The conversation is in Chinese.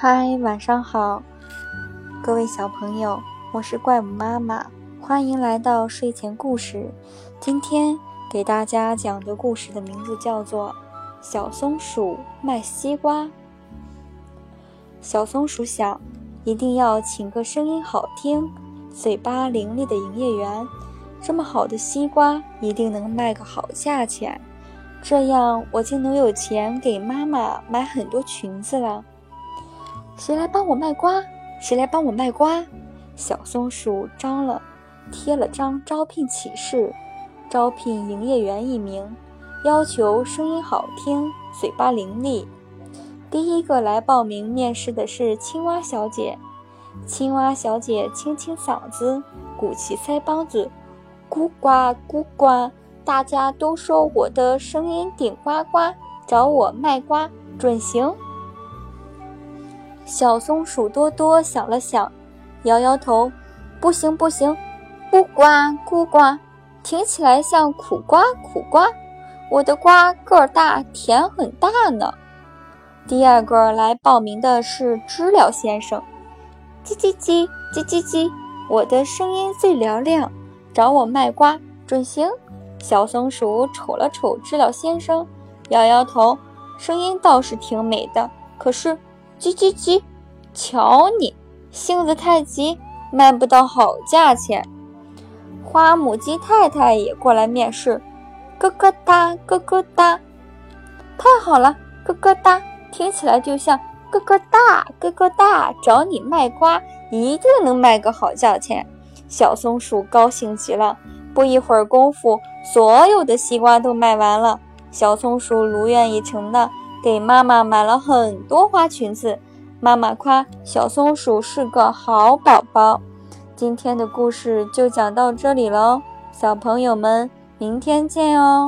嗨，晚上好，各位小朋友，我是怪物妈妈，欢迎来到睡前故事。今天给大家讲的故事的名字叫做《小松鼠卖西瓜》。小松鼠想，一定要请个声音好听、嘴巴伶俐的营业员，这么好的西瓜一定能卖个好价钱，这样我就能有钱给妈妈买很多裙子了。谁来帮我卖瓜？谁来帮我卖瓜？小松鼠张了，贴了张招聘启事，招聘营业员一名，要求声音好听、嘴巴伶俐。第一个来报名面试的是青蛙小姐。青蛙小姐清清嗓子，鼓起腮帮子，咕呱咕呱，大家都说我的声音顶呱呱，找我卖瓜准行。小松鼠多多想了想，摇摇头：“不行不行，咕呱咕呱，听起来像苦瓜苦瓜。我的瓜个儿大，甜很大呢。”第二个来报名的是知了先生，叽叽叽叽叽叽，我的声音最嘹亮，找我卖瓜准行。小松鼠瞅了瞅知了先生，摇摇头：“声音倒是挺美的，可是……”叽叽叽，瞧你性子太急，卖不到好价钱。花母鸡太太也过来面试，咯咯哒，咯咯哒，太好了，咯咯哒，听起来就像咯咯哒，咯咯哒，找你卖瓜，一定能卖个好价钱。小松鼠高兴极了，不一会儿功夫，所有的西瓜都卖完了。小松鼠如愿以偿的。给妈妈买了很多花裙子，妈妈夸小松鼠是个好宝宝。今天的故事就讲到这里喽，小朋友们，明天见哦。